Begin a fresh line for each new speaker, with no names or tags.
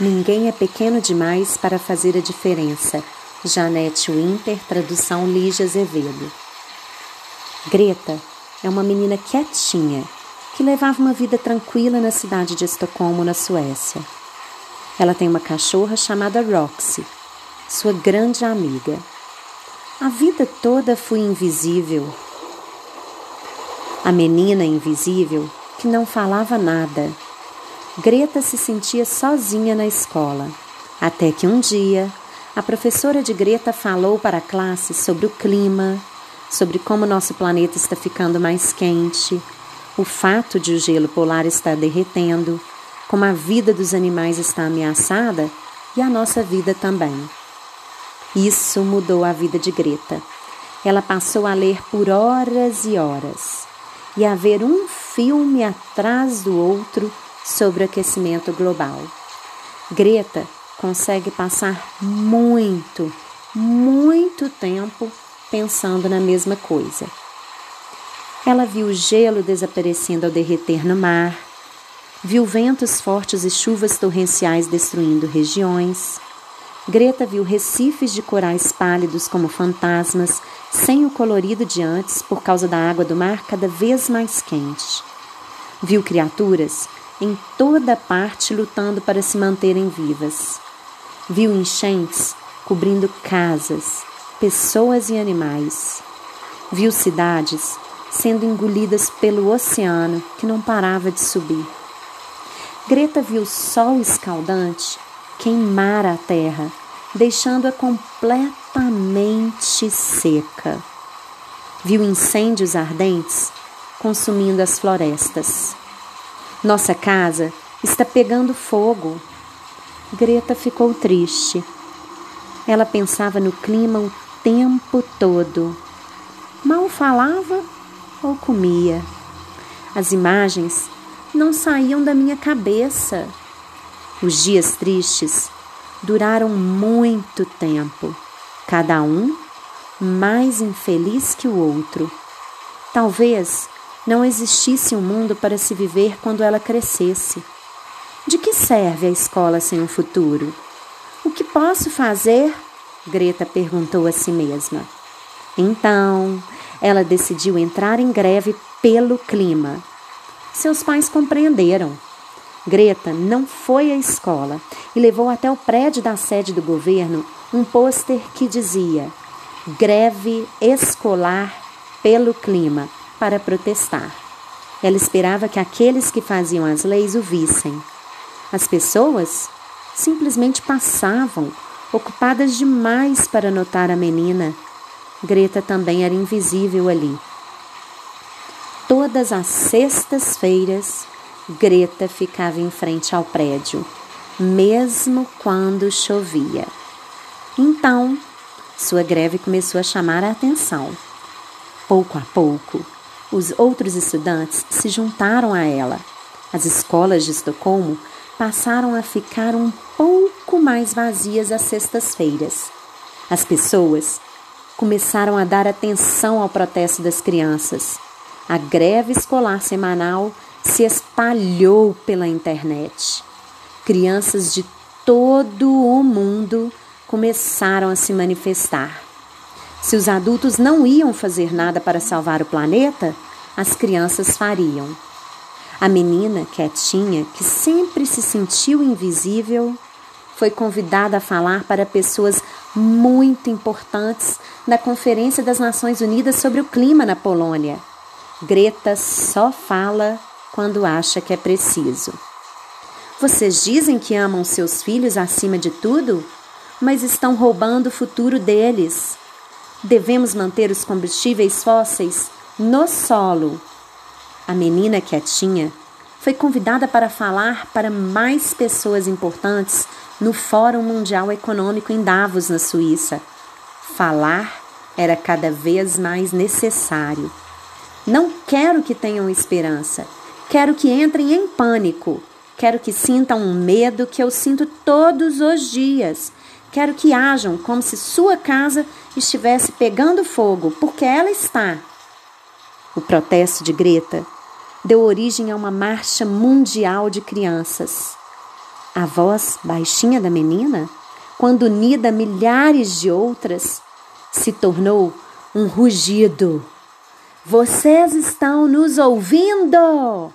Ninguém é pequeno demais para fazer a diferença. Janete Winter, tradução Lígia Azevedo. Greta é uma menina quietinha que levava uma vida tranquila na cidade de Estocolmo, na Suécia. Ela tem uma cachorra chamada Roxy, sua grande amiga. A vida toda fui invisível. A menina invisível que não falava nada. Greta se sentia sozinha na escola, até que um dia a professora de Greta falou para a classe sobre o clima, sobre como nosso planeta está ficando mais quente, o fato de o gelo polar estar derretendo, como a vida dos animais está ameaçada e a nossa vida também. Isso mudou a vida de Greta. Ela passou a ler por horas e horas e a ver um filme atrás do outro sobre o aquecimento global. Greta consegue passar muito, muito tempo pensando na mesma coisa. Ela viu o gelo desaparecendo ao derreter no mar, viu ventos fortes e chuvas torrenciais destruindo regiões. Greta viu recifes de corais pálidos como fantasmas, sem o colorido de antes por causa da água do mar cada vez mais quente. Viu criaturas em toda parte lutando para se manterem vivas. Viu enchentes cobrindo casas, pessoas e animais. Viu cidades sendo engolidas pelo oceano que não parava de subir. Greta viu o sol escaldante queimar a terra, deixando-a completamente seca. Viu incêndios ardentes consumindo as florestas. Nossa casa está pegando fogo. Greta ficou triste. Ela pensava no clima o tempo todo. Mal falava ou comia. As imagens não saíam da minha cabeça. Os dias tristes duraram muito tempo, cada um mais infeliz que o outro. Talvez não existisse um mundo para se viver quando ela crescesse. De que serve a escola sem um futuro? O que posso fazer Greta perguntou a si mesma. Então, ela decidiu entrar em greve pelo clima. Seus pais compreenderam. Greta não foi à escola e levou até o prédio da sede do governo um pôster que dizia: Greve escolar pelo clima para protestar. Ela esperava que aqueles que faziam as leis o vissem. As pessoas simplesmente passavam ocupadas demais para notar a menina. Greta também era invisível ali. Todas as sextas-feiras, Greta ficava em frente ao prédio, mesmo quando chovia. Então, sua greve começou a chamar a atenção. Pouco a pouco, os outros estudantes se juntaram a ela. As escolas de Estocolmo passaram a ficar um pouco mais vazias às sextas-feiras. As pessoas começaram a dar atenção ao protesto das crianças. A greve escolar semanal se espalhou pela internet. Crianças de todo o mundo começaram a se manifestar. Se os adultos não iam fazer nada para salvar o planeta, as crianças fariam. A menina, quietinha, que sempre se sentiu invisível, foi convidada a falar para pessoas muito importantes na Conferência das Nações Unidas sobre o Clima na Polônia. Greta só fala quando acha que é preciso. Vocês dizem que amam seus filhos acima de tudo, mas estão roubando o futuro deles. Devemos manter os combustíveis fósseis no solo a menina quietinha foi convidada para falar para mais pessoas importantes no Fórum Mundial Econômico em Davos, na Suíça. Falar era cada vez mais necessário. Não quero que tenham esperança, quero que entrem em pânico, quero que sintam um medo que eu sinto todos os dias. Quero que ajam como se sua casa estivesse pegando fogo, porque ela está. O protesto de Greta deu origem a uma marcha mundial de crianças. A voz baixinha da menina, quando unida a milhares de outras, se tornou um rugido. Vocês estão nos ouvindo?